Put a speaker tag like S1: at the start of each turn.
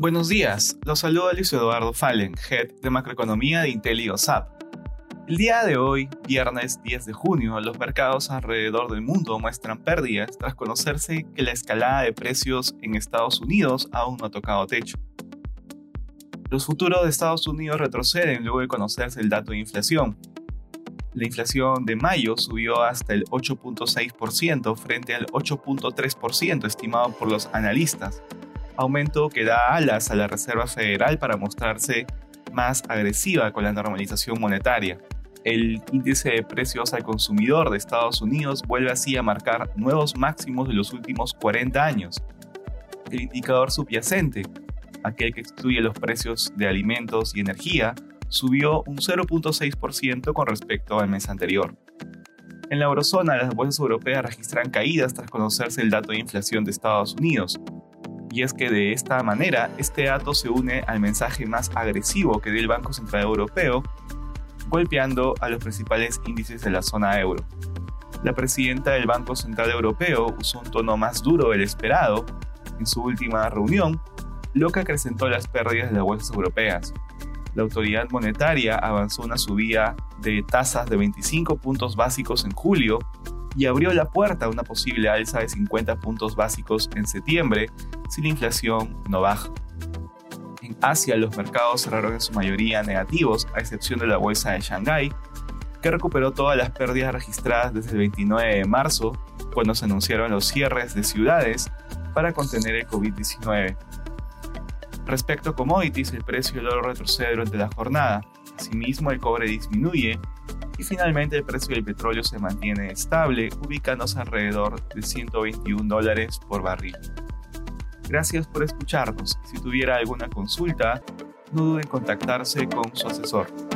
S1: Buenos días, los saluda Luis Eduardo Fallen, Head de Macroeconomía de Intel y OSAP. El día de hoy, viernes 10 de junio, los mercados alrededor del mundo muestran pérdidas tras conocerse que la escalada de precios en Estados Unidos aún no ha tocado techo. Los futuros de Estados Unidos retroceden luego de conocerse el dato de inflación. La inflación de mayo subió hasta el 8.6% frente al 8.3% estimado por los analistas, aumento que da alas a la Reserva Federal para mostrarse más agresiva con la normalización monetaria. El índice de precios al consumidor de Estados Unidos vuelve así a marcar nuevos máximos de los últimos 40 años. El indicador subyacente, aquel que excluye los precios de alimentos y energía, subió un 0.6% con respecto al mes anterior. En la eurozona, las bolsas europeas registran caídas tras conocerse el dato de inflación de Estados Unidos, y es que de esta manera este dato se une al mensaje más agresivo que dio el Banco Central Europeo, golpeando a los principales índices de la zona euro. La presidenta del Banco Central Europeo usó un tono más duro del esperado en su última reunión, lo que acrecentó las pérdidas de las bolsas europeas. La autoridad monetaria avanzó una subida de tasas de 25 puntos básicos en julio y abrió la puerta a una posible alza de 50 puntos básicos en septiembre si la inflación no baja. En Asia los mercados cerraron en su mayoría negativos, a excepción de la bolsa de Shanghái, que recuperó todas las pérdidas registradas desde el 29 de marzo, cuando se anunciaron los cierres de ciudades para contener el COVID-19. Respecto a commodities, el precio del oro retrocede durante la jornada. Asimismo, el cobre disminuye y finalmente el precio del petróleo se mantiene estable, ubicándose alrededor de 121 dólares por barril. Gracias por escucharnos. Si tuviera alguna consulta, no duden en contactarse con su asesor.